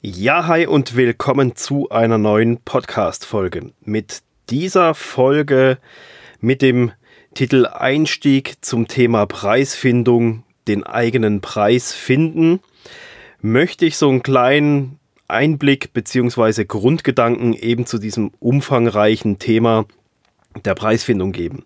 Ja, hi und willkommen zu einer neuen Podcast-Folge. Mit dieser Folge mit dem Titel Einstieg zum Thema Preisfindung, den eigenen Preis finden, möchte ich so einen kleinen Einblick bzw. Grundgedanken eben zu diesem umfangreichen Thema der Preisfindung geben.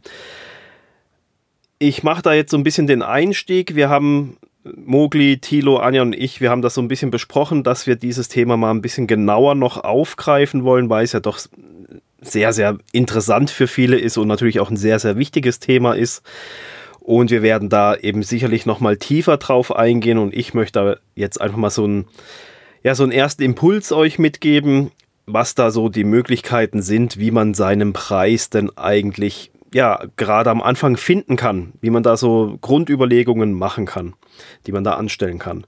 Ich mache da jetzt so ein bisschen den Einstieg. Wir haben Mogli, Thilo, Anja und ich, wir haben das so ein bisschen besprochen, dass wir dieses Thema mal ein bisschen genauer noch aufgreifen wollen, weil es ja doch sehr, sehr interessant für viele ist und natürlich auch ein sehr, sehr wichtiges Thema ist. Und wir werden da eben sicherlich noch mal tiefer drauf eingehen und ich möchte jetzt einfach mal so einen, ja, so einen ersten Impuls euch mitgeben, was da so die Möglichkeiten sind, wie man seinen Preis denn eigentlich ja, gerade am Anfang finden kann, wie man da so Grundüberlegungen machen kann, die man da anstellen kann.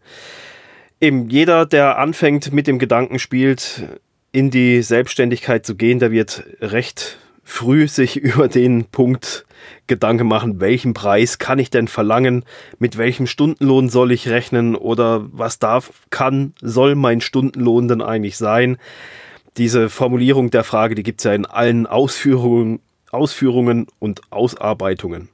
Eben jeder, der anfängt mit dem Gedanken spielt, in die Selbstständigkeit zu gehen, der wird recht früh sich über den Punkt Gedanken machen, welchen Preis kann ich denn verlangen, mit welchem Stundenlohn soll ich rechnen oder was darf, kann, soll mein Stundenlohn denn eigentlich sein. Diese Formulierung der Frage, die gibt es ja in allen Ausführungen Ausführungen und Ausarbeitungen.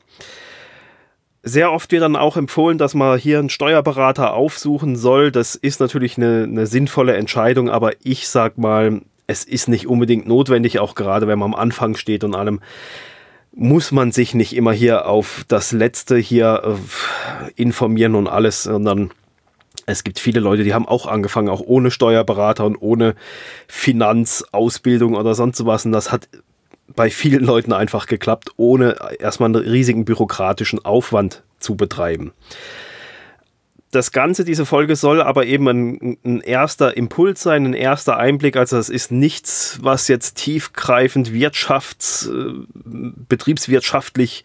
Sehr oft wird dann auch empfohlen, dass man hier einen Steuerberater aufsuchen soll. Das ist natürlich eine, eine sinnvolle Entscheidung, aber ich sag mal, es ist nicht unbedingt notwendig, auch gerade wenn man am Anfang steht und allem muss man sich nicht immer hier auf das Letzte hier äh, informieren und alles, sondern es gibt viele Leute, die haben auch angefangen, auch ohne Steuerberater und ohne Finanzausbildung oder sonst was. Und das hat bei vielen Leuten einfach geklappt, ohne erstmal einen riesigen bürokratischen Aufwand zu betreiben. Das Ganze, diese Folge soll aber eben ein, ein, erster Impuls sein, ein erster Einblick. Also es ist nichts, was jetzt tiefgreifend wirtschafts-, äh, betriebswirtschaftlich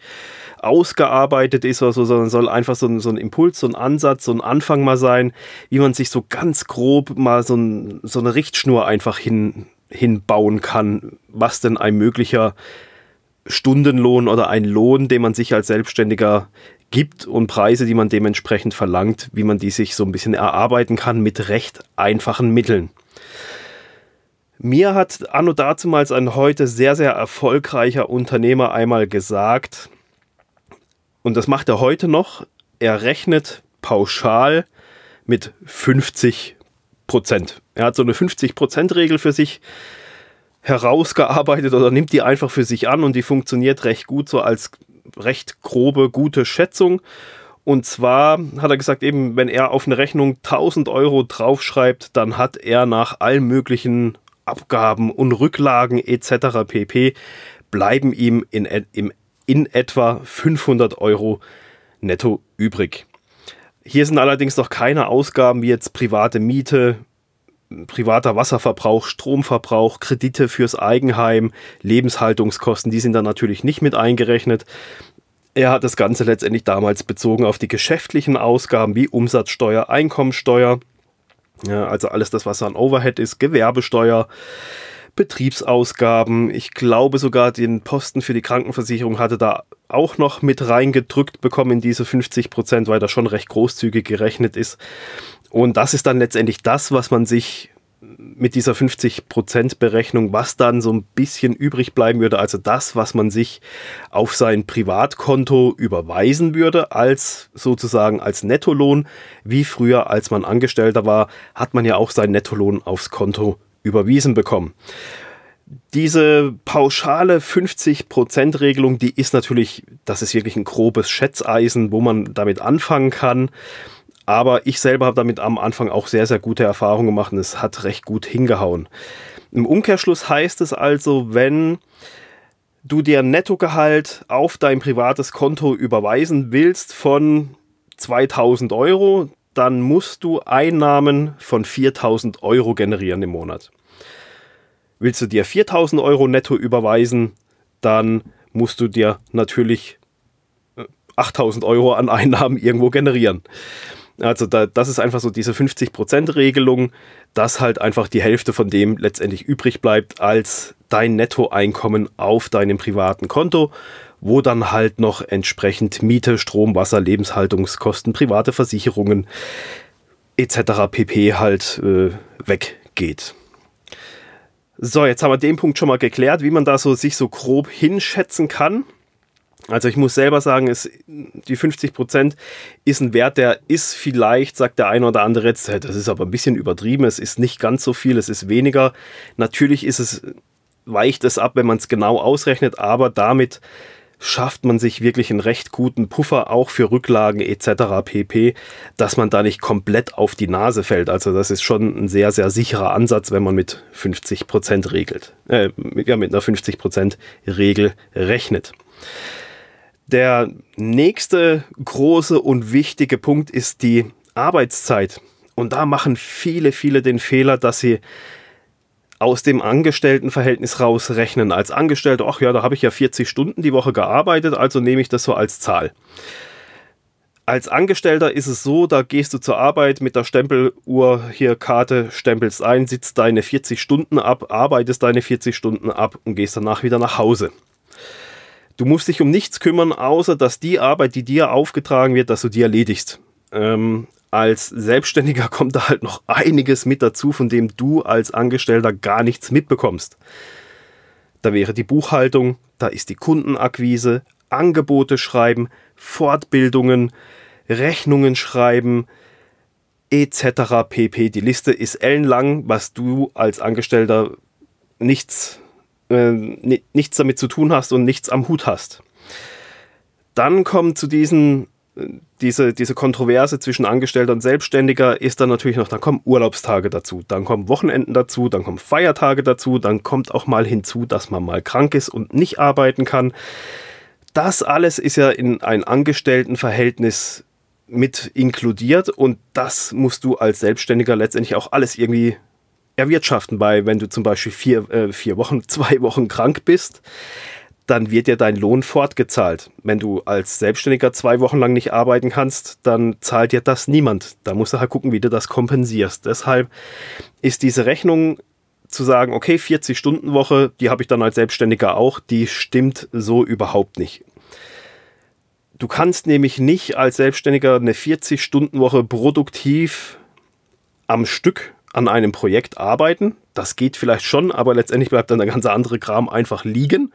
ausgearbeitet ist oder so, sondern soll einfach so ein, so ein Impuls, so ein Ansatz, so ein Anfang mal sein, wie man sich so ganz grob mal so, ein, so eine Richtschnur einfach hin, hinbauen kann, was denn ein möglicher Stundenlohn oder ein Lohn, den man sich als Selbstständiger gibt und Preise, die man dementsprechend verlangt, wie man die sich so ein bisschen erarbeiten kann mit recht einfachen Mitteln. Mir hat Anno dazumals ein heute sehr, sehr erfolgreicher Unternehmer einmal gesagt, und das macht er heute noch, er rechnet pauschal mit 50 Prozent. Er hat so eine 50 Prozent Regel für sich herausgearbeitet oder nimmt die einfach für sich an und die funktioniert recht gut so als recht grobe, gute Schätzung. Und zwar hat er gesagt, eben, wenn er auf eine Rechnung 1000 Euro draufschreibt, dann hat er nach allen möglichen Abgaben und Rücklagen etc. pp. bleiben ihm in, in, in etwa 500 Euro netto übrig. Hier sind allerdings noch keine Ausgaben wie jetzt private Miete, privater Wasserverbrauch, Stromverbrauch, Kredite fürs Eigenheim, Lebenshaltungskosten, die sind da natürlich nicht mit eingerechnet. Er hat das Ganze letztendlich damals bezogen auf die geschäftlichen Ausgaben wie Umsatzsteuer, Einkommensteuer, also alles das, was an Overhead ist, Gewerbesteuer, Betriebsausgaben. Ich glaube sogar den Posten für die Krankenversicherung hatte da auch noch mit reingedrückt bekommen in diese 50 Prozent, weil das schon recht großzügig gerechnet ist. Und das ist dann letztendlich das, was man sich mit dieser 50% Berechnung, was dann so ein bisschen übrig bleiben würde, also das, was man sich auf sein Privatkonto überweisen würde, als sozusagen als Nettolohn, wie früher, als man Angestellter war, hat man ja auch seinen Nettolohn aufs Konto überwiesen bekommen. Diese pauschale 50%-Regelung, die ist natürlich, das ist wirklich ein grobes Schätzeisen, wo man damit anfangen kann. Aber ich selber habe damit am Anfang auch sehr, sehr gute Erfahrungen gemacht und es hat recht gut hingehauen. Im Umkehrschluss heißt es also, wenn du dir Nettogehalt auf dein privates Konto überweisen willst von 2000 Euro, dann musst du Einnahmen von 4000 Euro generieren im Monat. Willst du dir 4000 Euro netto überweisen, dann musst du dir natürlich 8000 äh, Euro an Einnahmen irgendwo generieren. Also da, das ist einfach so diese 50%-Regelung, dass halt einfach die Hälfte von dem letztendlich übrig bleibt als dein Nettoeinkommen auf deinem privaten Konto, wo dann halt noch entsprechend Miete, Strom, Wasser, Lebenshaltungskosten, private Versicherungen, etc. pp halt äh, weggeht. So, jetzt haben wir den Punkt schon mal geklärt, wie man da so sich so grob hinschätzen kann. Also ich muss selber sagen, ist, die 50 Prozent ist ein Wert, der ist vielleicht, sagt der eine oder andere jetzt, das ist aber ein bisschen übertrieben, es ist nicht ganz so viel, es ist weniger. Natürlich ist es, weicht es ab, wenn man es genau ausrechnet, aber damit schafft man sich wirklich einen recht guten Puffer auch für Rücklagen etc. pp, dass man da nicht komplett auf die Nase fällt. Also das ist schon ein sehr, sehr sicherer Ansatz, wenn man mit 50% regelt, äh, ja, mit einer 50% Regel rechnet. Der nächste große und wichtige Punkt ist die Arbeitszeit. Und da machen viele, viele den Fehler, dass sie aus dem Angestelltenverhältnis rausrechnen. Als Angestellter, ach ja, da habe ich ja 40 Stunden die Woche gearbeitet, also nehme ich das so als Zahl. Als Angestellter ist es so, da gehst du zur Arbeit mit der Stempeluhr hier Karte, stempelst ein, sitzt deine 40 Stunden ab, arbeitest deine 40 Stunden ab und gehst danach wieder nach Hause. Du musst dich um nichts kümmern, außer dass die Arbeit, die dir aufgetragen wird, dass du die erledigst. Ähm, als Selbstständiger kommt da halt noch einiges mit dazu, von dem du als Angestellter gar nichts mitbekommst. Da wäre die Buchhaltung, da ist die Kundenakquise, Angebote schreiben, Fortbildungen, Rechnungen schreiben, etc. pp. Die Liste ist ellenlang, was du als Angestellter nichts, äh, nichts damit zu tun hast und nichts am Hut hast. Dann kommen zu diesen diese, diese Kontroverse zwischen Angestellter und Selbstständiger ist dann natürlich noch, dann kommen Urlaubstage dazu, dann kommen Wochenenden dazu, dann kommen Feiertage dazu, dann kommt auch mal hinzu, dass man mal krank ist und nicht arbeiten kann. Das alles ist ja in ein Angestelltenverhältnis mit inkludiert und das musst du als Selbstständiger letztendlich auch alles irgendwie erwirtschaften, weil wenn du zum Beispiel vier, äh, vier Wochen, zwei Wochen krank bist, dann wird dir dein Lohn fortgezahlt. Wenn du als Selbstständiger zwei Wochen lang nicht arbeiten kannst, dann zahlt dir das niemand. Da musst du halt gucken, wie du das kompensierst. Deshalb ist diese Rechnung zu sagen, okay, 40 Stunden Woche, die habe ich dann als Selbstständiger auch, die stimmt so überhaupt nicht. Du kannst nämlich nicht als Selbstständiger eine 40 Stunden Woche produktiv am Stück an einem Projekt arbeiten. Das geht vielleicht schon, aber letztendlich bleibt dann der ganze andere Kram einfach liegen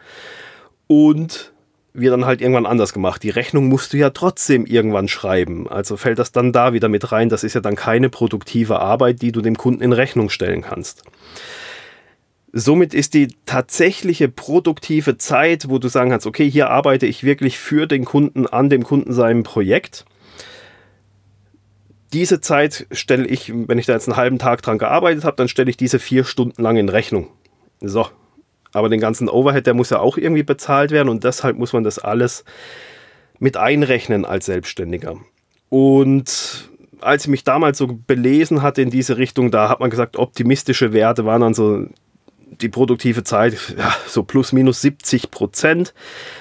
und wird dann halt irgendwann anders gemacht. Die Rechnung musst du ja trotzdem irgendwann schreiben. Also fällt das dann da wieder mit rein. Das ist ja dann keine produktive Arbeit, die du dem Kunden in Rechnung stellen kannst. Somit ist die tatsächliche produktive Zeit, wo du sagen kannst, okay, hier arbeite ich wirklich für den Kunden, an dem Kunden seinem Projekt. Diese Zeit stelle ich, wenn ich da jetzt einen halben Tag dran gearbeitet habe, dann stelle ich diese vier Stunden lang in Rechnung. So, aber den ganzen Overhead, der muss ja auch irgendwie bezahlt werden und deshalb muss man das alles mit einrechnen als Selbstständiger. Und als ich mich damals so belesen hatte in diese Richtung, da hat man gesagt, optimistische Werte waren dann so die produktive Zeit, ja, so plus minus 70 Prozent.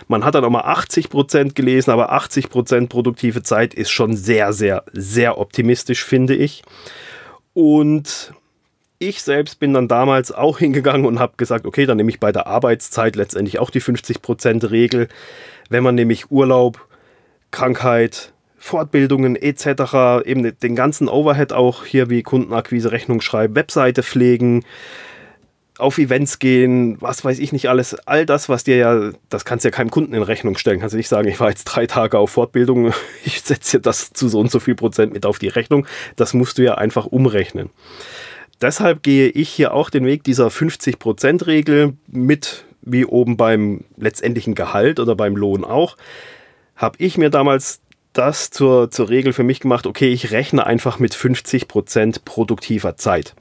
Man hat dann auch mal 80 Prozent gelesen, aber 80 Prozent produktive Zeit ist schon sehr, sehr, sehr optimistisch, finde ich. Und ich selbst bin dann damals auch hingegangen und habe gesagt, okay, dann nehme ich bei der Arbeitszeit letztendlich auch die 50%-Regel. Wenn man nämlich Urlaub, Krankheit, Fortbildungen etc., eben den ganzen Overhead auch hier wie Kundenakquise, Rechnung schreiben, Webseite pflegen, auf Events gehen, was weiß ich nicht alles, all das, was dir ja, das kannst du ja keinem Kunden in Rechnung stellen. Kannst du nicht sagen, ich war jetzt drei Tage auf Fortbildung, ich setze dir das zu so und so viel Prozent mit auf die Rechnung. Das musst du ja einfach umrechnen deshalb gehe ich hier auch den Weg dieser 50%-Regel mit, wie oben beim letztendlichen Gehalt oder beim Lohn auch, habe ich mir damals das zur, zur Regel für mich gemacht, okay, ich rechne einfach mit 50% produktiver Zeit.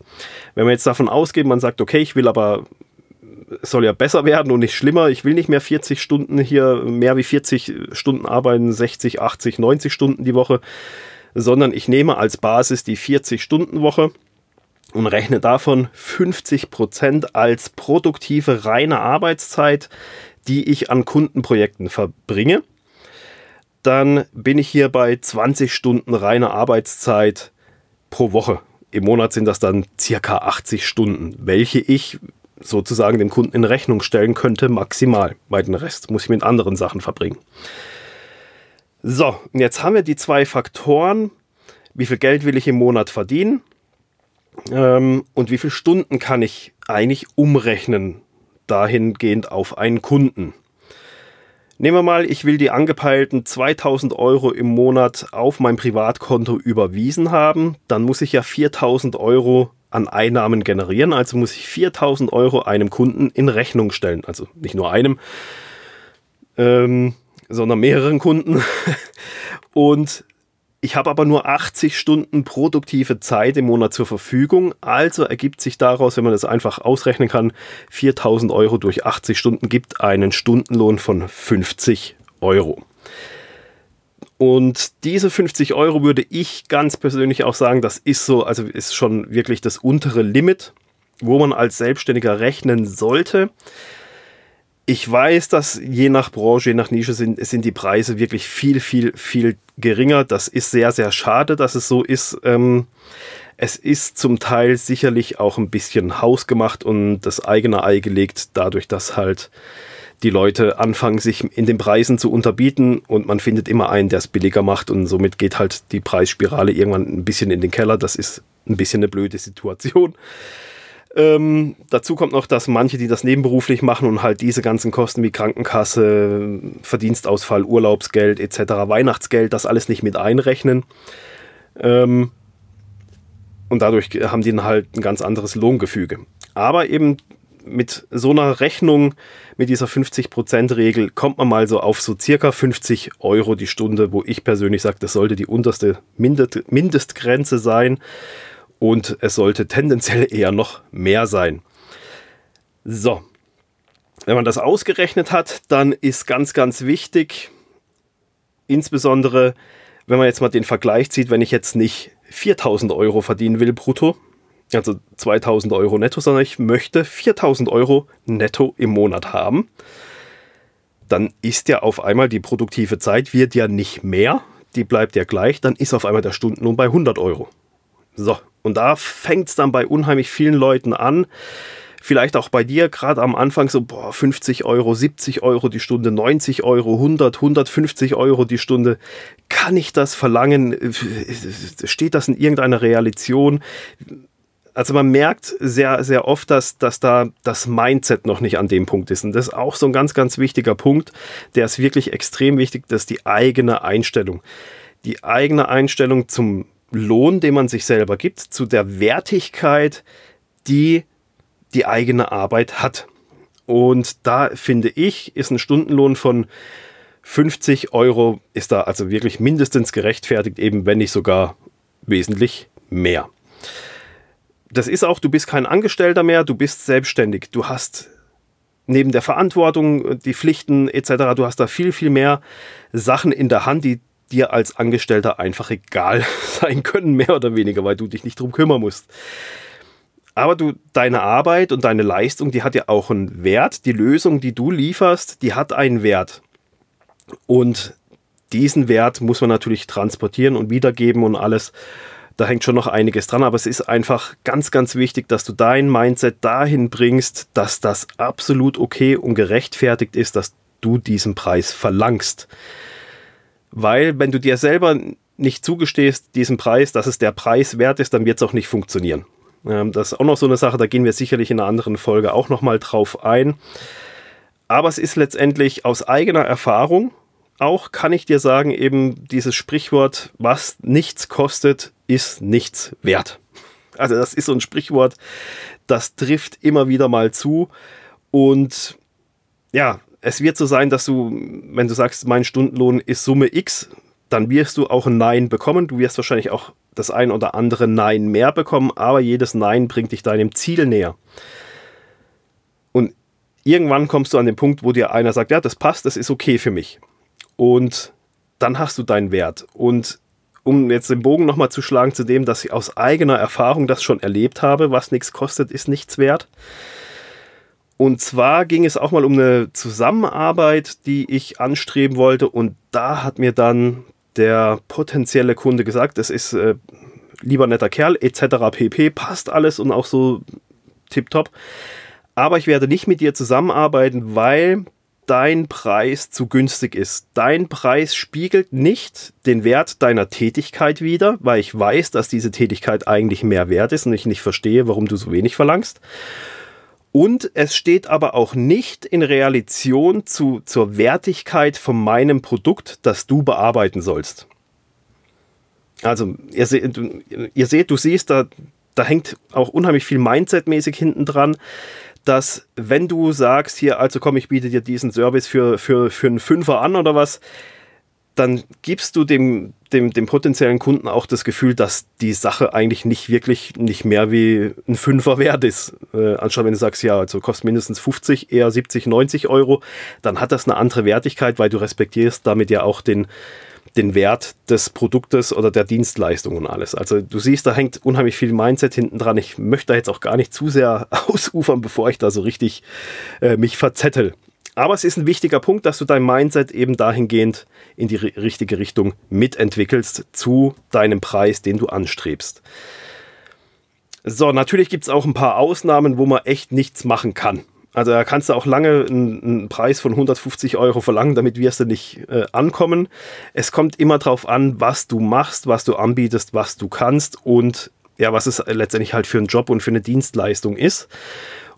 Wenn man jetzt davon ausgeht, man sagt, okay, ich will aber, es soll ja besser werden und nicht schlimmer, ich will nicht mehr 40 Stunden hier, mehr wie 40 Stunden arbeiten, 60, 80, 90 Stunden die Woche, sondern ich nehme als Basis die 40-Stunden-Woche und rechne davon 50% als produktive reine Arbeitszeit, die ich an Kundenprojekten verbringe, dann bin ich hier bei 20 Stunden reiner Arbeitszeit pro Woche. Im Monat sind das dann circa 80 Stunden, welche ich sozusagen dem Kunden in Rechnung stellen könnte, maximal. Weil den Rest muss ich mit anderen Sachen verbringen. So, und jetzt haben wir die zwei Faktoren wie viel Geld will ich im Monat verdienen ähm, und wie viele Stunden kann ich eigentlich umrechnen dahingehend auf einen Kunden. Nehmen wir mal, ich will die angepeilten 2000 Euro im Monat auf mein Privatkonto überwiesen haben, dann muss ich ja 4000 Euro an Einnahmen generieren, also muss ich 4000 Euro einem Kunden in Rechnung stellen, also nicht nur einem, ähm, sondern mehreren Kunden. Und ich habe aber nur 80 Stunden produktive Zeit im Monat zur Verfügung. Also ergibt sich daraus, wenn man das einfach ausrechnen kann, 4000 Euro durch 80 Stunden gibt einen Stundenlohn von 50 Euro. Und diese 50 Euro würde ich ganz persönlich auch sagen, das ist so, also ist schon wirklich das untere Limit, wo man als Selbstständiger rechnen sollte. Ich weiß, dass je nach Branche, je nach Nische sind, sind die Preise wirklich viel, viel, viel geringer. Das ist sehr, sehr schade, dass es so ist. Ähm, es ist zum Teil sicherlich auch ein bisschen hausgemacht und das eigene Ei gelegt, dadurch, dass halt die Leute anfangen, sich in den Preisen zu unterbieten und man findet immer einen, der es billiger macht und somit geht halt die Preisspirale irgendwann ein bisschen in den Keller. Das ist ein bisschen eine blöde Situation. Ähm, dazu kommt noch, dass manche, die das nebenberuflich machen und halt diese ganzen Kosten wie Krankenkasse, Verdienstausfall, Urlaubsgeld etc., Weihnachtsgeld, das alles nicht mit einrechnen. Ähm, und dadurch haben die dann halt ein ganz anderes Lohngefüge. Aber eben mit so einer Rechnung, mit dieser 50%-Regel, kommt man mal so auf so circa 50 Euro die Stunde, wo ich persönlich sage, das sollte die unterste Mindestgrenze sein und es sollte tendenziell eher noch mehr sein. So, wenn man das ausgerechnet hat, dann ist ganz, ganz wichtig, insbesondere wenn man jetzt mal den Vergleich zieht, wenn ich jetzt nicht 4000 Euro verdienen will brutto, also 2000 Euro netto, sondern ich möchte 4000 Euro netto im Monat haben, dann ist ja auf einmal die produktive Zeit wird ja nicht mehr, die bleibt ja gleich, dann ist auf einmal der Stundenlohn bei 100 Euro. So, und da fängt es dann bei unheimlich vielen Leuten an. Vielleicht auch bei dir gerade am Anfang so, boah, 50 Euro, 70 Euro die Stunde, 90 Euro, 100, 150 Euro die Stunde. Kann ich das verlangen? Steht das in irgendeiner Relation? Also man merkt sehr, sehr oft, dass, dass da das Mindset noch nicht an dem Punkt ist. Und das ist auch so ein ganz, ganz wichtiger Punkt. Der ist wirklich extrem wichtig, das ist die eigene Einstellung. Die eigene Einstellung zum Lohn, den man sich selber gibt, zu der Wertigkeit, die die eigene Arbeit hat. Und da finde ich, ist ein Stundenlohn von 50 Euro, ist da also wirklich mindestens gerechtfertigt, eben wenn nicht sogar wesentlich mehr. Das ist auch, du bist kein Angestellter mehr, du bist selbstständig. Du hast neben der Verantwortung, die Pflichten etc., du hast da viel, viel mehr Sachen in der Hand, die dir als Angestellter einfach egal sein können, mehr oder weniger, weil du dich nicht drum kümmern musst. Aber du, deine Arbeit und deine Leistung, die hat ja auch einen Wert. Die Lösung, die du lieferst, die hat einen Wert. Und diesen Wert muss man natürlich transportieren und wiedergeben und alles. Da hängt schon noch einiges dran, aber es ist einfach ganz, ganz wichtig, dass du dein Mindset dahin bringst, dass das absolut okay und gerechtfertigt ist, dass du diesen Preis verlangst. Weil wenn du dir selber nicht zugestehst, diesen Preis, dass es der Preis wert ist, dann wird es auch nicht funktionieren. Ähm, das ist auch noch so eine Sache, da gehen wir sicherlich in einer anderen Folge auch nochmal drauf ein. Aber es ist letztendlich aus eigener Erfahrung auch, kann ich dir sagen, eben dieses Sprichwort, was nichts kostet, ist nichts wert. Also das ist so ein Sprichwort, das trifft immer wieder mal zu. Und ja, es wird so sein, dass du, wenn du sagst, mein Stundenlohn ist Summe X, dann wirst du auch ein Nein bekommen. Du wirst wahrscheinlich auch das ein oder andere Nein mehr bekommen, aber jedes Nein bringt dich deinem Ziel näher. Und irgendwann kommst du an den Punkt, wo dir einer sagt, ja, das passt, das ist okay für mich. Und dann hast du deinen Wert. Und um jetzt den Bogen nochmal zu schlagen zu dem, dass ich aus eigener Erfahrung das schon erlebt habe, was nichts kostet, ist nichts wert und zwar ging es auch mal um eine Zusammenarbeit, die ich anstreben wollte. Und da hat mir dann der potenzielle Kunde gesagt, das ist äh, lieber netter Kerl, etc. pp. Passt alles und auch so tipptopp. Aber ich werde nicht mit dir zusammenarbeiten, weil dein Preis zu günstig ist. Dein Preis spiegelt nicht den Wert deiner Tätigkeit wider, weil ich weiß, dass diese Tätigkeit eigentlich mehr wert ist und ich nicht verstehe, warum du so wenig verlangst. Und es steht aber auch nicht in Relation zu, zur Wertigkeit von meinem Produkt, das du bearbeiten sollst. Also, ihr, seht, ihr seht, du siehst, da, da hängt auch unheimlich viel Mindset-mäßig hinten dran dass wenn du sagst, hier, also komm, ich biete dir diesen Service für, für, für einen Fünfer an oder was, dann gibst du dem, dem, dem potenziellen Kunden auch das Gefühl, dass die Sache eigentlich nicht wirklich nicht mehr wie ein Fünfer wert ist. Äh, anstatt wenn du sagst, ja, also kostet mindestens 50, eher 70, 90 Euro, dann hat das eine andere Wertigkeit, weil du respektierst damit ja auch den, den Wert des Produktes oder der Dienstleistung und alles. Also du siehst, da hängt unheimlich viel Mindset hinten dran. Ich möchte da jetzt auch gar nicht zu sehr ausufern, bevor ich da so richtig äh, mich verzettel. Aber es ist ein wichtiger Punkt, dass du dein Mindset eben dahingehend in die richtige Richtung mitentwickelst zu deinem Preis, den du anstrebst. So, natürlich gibt es auch ein paar Ausnahmen, wo man echt nichts machen kann. Also da kannst du auch lange einen, Preis von 150 Euro verlangen, damit wirst du nicht äh, ankommen. Es kommt immer darauf an, was du machst, was du anbietest, was du kannst und ja, was es letztendlich halt für einen Job und für eine Dienstleistung ist.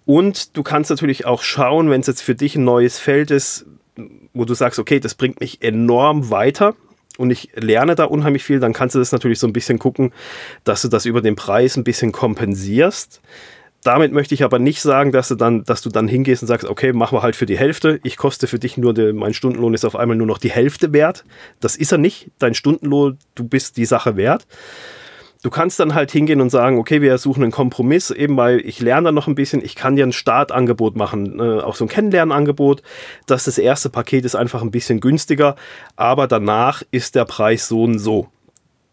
Und du kannst natürlich auch schauen, wenn es jetzt für dich ein neues Feld ist, wo du sagst, okay, das bringt mich enorm weiter und ich lerne da unheimlich viel, dann kannst du das natürlich so ein bisschen gucken, dass du das über den Preis ein bisschen kompensierst. Damit möchte ich aber nicht sagen, dass du dann, dass du dann hingehst und sagst, okay, machen wir halt für die Hälfte. Ich koste für dich nur, mein Stundenlohn ist auf einmal nur noch die Hälfte wert. Das ist er nicht. Dein Stundenlohn, du bist die Sache wert. Du kannst dann halt hingehen und sagen, okay, wir suchen einen Kompromiss, eben weil ich lerne dann noch ein bisschen, ich kann dir ein Startangebot machen, äh, auch so ein Kennenlernangebot, dass das erste Paket ist einfach ein bisschen günstiger, aber danach ist der Preis so und so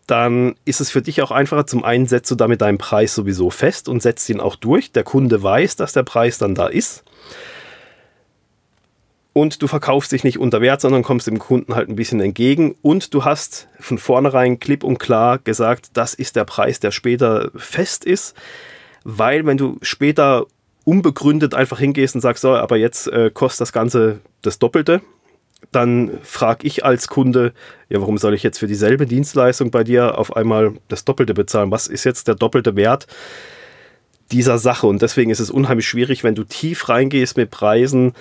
dann ist es für dich auch einfacher. Zum einen setzt du damit deinen Preis sowieso fest und setzt ihn auch durch. Der Kunde weiß, dass der Preis dann da ist. Und du verkaufst dich nicht unter Wert, sondern kommst dem Kunden halt ein bisschen entgegen. Und du hast von vornherein klipp und klar gesagt, das ist der Preis, der später fest ist. Weil wenn du später unbegründet einfach hingehst und sagst, so, aber jetzt äh, kostet das Ganze das Doppelte, dann frage ich als Kunde, ja, warum soll ich jetzt für dieselbe Dienstleistung bei dir auf einmal das Doppelte bezahlen? Was ist jetzt der doppelte Wert dieser Sache? Und deswegen ist es unheimlich schwierig, wenn du tief reingehst mit Preisen,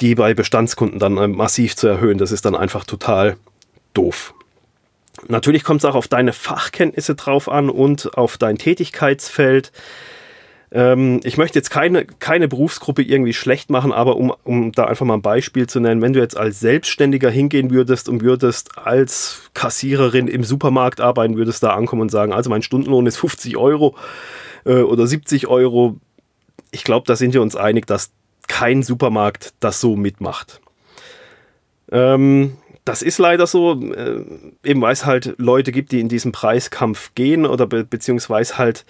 die bei Bestandskunden dann äh, massiv zu erhöhen. Das ist dann einfach total doof. Natürlich kommt es auch auf deine Fachkenntnisse drauf an und auf dein Tätigkeitsfeld. Ähm, ich möchte jetzt keine, keine Berufsgruppe irgendwie schlecht machen, aber um, um da einfach mal ein Beispiel zu nennen, wenn du jetzt als Selbstständiger hingehen würdest und würdest als Kassiererin im Supermarkt arbeiten, würdest da ankommen und sagen, also mein Stundenlohn ist 50 Euro äh, oder 70 Euro. Ich glaube, da sind wir uns einig, dass kein Supermarkt das so mitmacht. Ähm, das ist leider so, äh, eben weil es halt Leute gibt, die in diesen Preiskampf gehen oder be beziehungsweise halt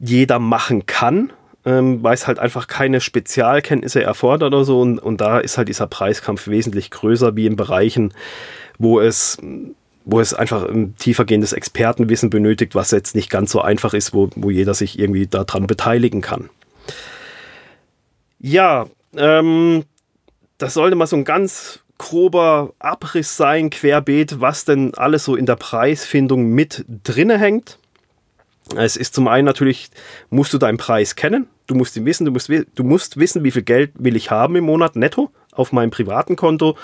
jeder machen kann, ähm, weil es halt einfach keine Spezialkenntnisse erfordert oder so. Und, und da ist halt dieser Preiskampf wesentlich größer wie in Bereichen, wo es wo es einfach ein tiefergehendes Expertenwissen benötigt, was jetzt nicht ganz so einfach ist, wo, wo jeder sich irgendwie daran beteiligen kann. Ja, ähm, das sollte mal so ein ganz grober Abriss sein, querbeet, was denn alles so in der Preisfindung mit drinne hängt. Es ist zum einen natürlich, musst du deinen Preis kennen, du musst ihn wissen, du musst, du musst wissen, wie viel Geld will ich haben im Monat netto auf meinem privaten Konto.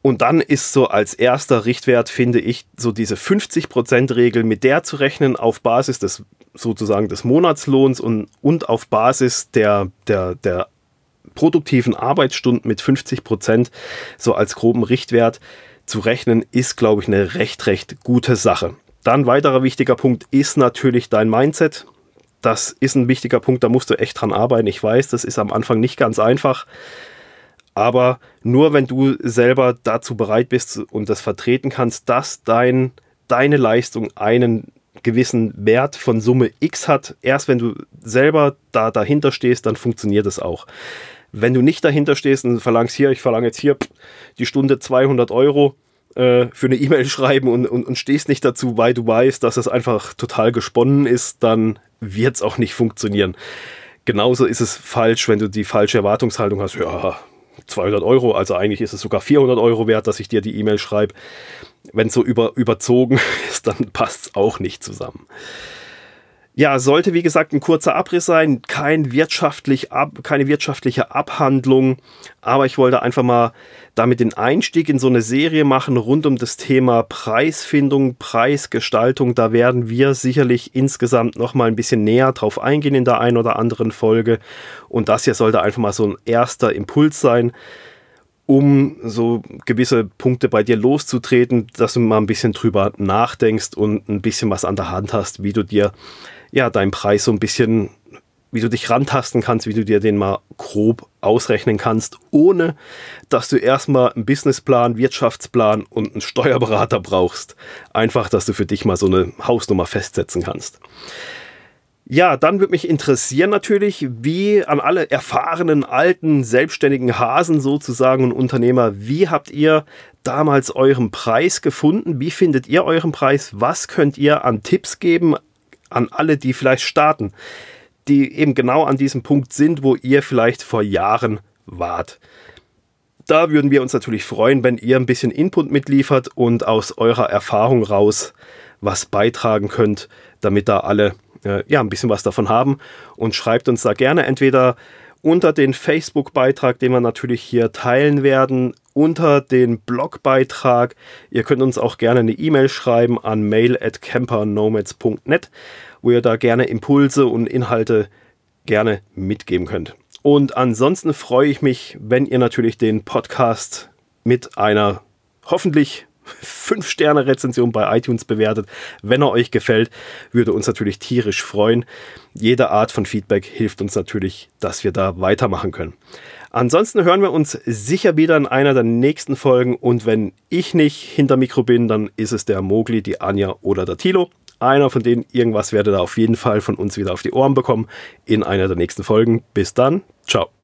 Und dann ist so als erster Richtwert, finde ich, so diese 50%-Regel mit der zu rechnen auf Basis des sozusagen des Monatslohns und, und auf Basis der, der, der produktiven Arbeitsstunden mit 50% so als groben Richtwert zu rechnen, ist, glaube ich, eine recht, recht gute Sache. Dann weiterer wichtiger Punkt ist natürlich dein Mindset. Das ist ein wichtiger Punkt, da musst du echt dran arbeiten. Ich weiß, das ist am Anfang nicht ganz einfach. Aber nur wenn du selber dazu bereit bist und das vertreten kannst, dass dein, deine Leistung einen gewissen Wert von Summe X hat, erst wenn du selber da dahinter stehst, dann funktioniert es auch. Wenn du nicht dahinter stehst und verlangst hier, ich verlange jetzt hier die Stunde 200 Euro, äh, für eine E-Mail schreiben und, und, und stehst nicht dazu, weil du weißt, dass es einfach total gesponnen ist, dann wird es auch nicht funktionieren. Genauso ist es falsch, wenn du die falsche Erwartungshaltung hast. Ja, 200 Euro, also eigentlich ist es sogar 400 Euro wert, dass ich dir die E-Mail schreibe. Wenn es so über, überzogen ist, dann passt es auch nicht zusammen. Ja, sollte wie gesagt ein kurzer Abriss sein, kein wirtschaftlich ab, keine wirtschaftliche Abhandlung, aber ich wollte einfach mal damit den Einstieg in so eine Serie machen rund um das Thema Preisfindung, Preisgestaltung. Da werden wir sicherlich insgesamt noch mal ein bisschen näher drauf eingehen in der einen oder anderen Folge und das hier sollte einfach mal so ein erster Impuls sein um so gewisse Punkte bei dir loszutreten, dass du mal ein bisschen drüber nachdenkst und ein bisschen was an der Hand hast, wie du dir ja, deinen Preis so ein bisschen, wie du dich rantasten kannst, wie du dir den mal grob ausrechnen kannst, ohne dass du erstmal einen Businessplan, Wirtschaftsplan und einen Steuerberater brauchst. Einfach, dass du für dich mal so eine Hausnummer festsetzen kannst. Ja, dann würde mich interessieren natürlich, wie an alle erfahrenen, alten, selbstständigen Hasen sozusagen und Unternehmer, wie habt ihr damals euren Preis gefunden? Wie findet ihr euren Preis? Was könnt ihr an Tipps geben, an alle, die vielleicht starten, die eben genau an diesem Punkt sind, wo ihr vielleicht vor Jahren wart. Da würden wir uns natürlich freuen, wenn ihr ein bisschen Input mitliefert und aus eurer Erfahrung raus was beitragen könnt, damit da alle äh, ja, ein bisschen was davon haben. Und schreibt uns da gerne entweder unter den Facebook-Beitrag, den wir natürlich hier teilen werden, unter den Blogbeitrag. Ihr könnt uns auch gerne eine E-Mail schreiben an mail at campernomads.net, wo ihr da gerne Impulse und Inhalte gerne mitgeben könnt. Und ansonsten freue ich mich, wenn ihr natürlich den Podcast mit einer hoffentlich 5-Sterne-Rezension bei iTunes bewertet. Wenn er euch gefällt, würde uns natürlich tierisch freuen. Jede Art von Feedback hilft uns natürlich, dass wir da weitermachen können. Ansonsten hören wir uns sicher wieder in einer der nächsten Folgen und wenn ich nicht hinter Mikro bin, dann ist es der Mogli, die Anja oder der Tilo. Einer von denen, irgendwas werde da auf jeden Fall von uns wieder auf die Ohren bekommen in einer der nächsten Folgen. Bis dann, ciao.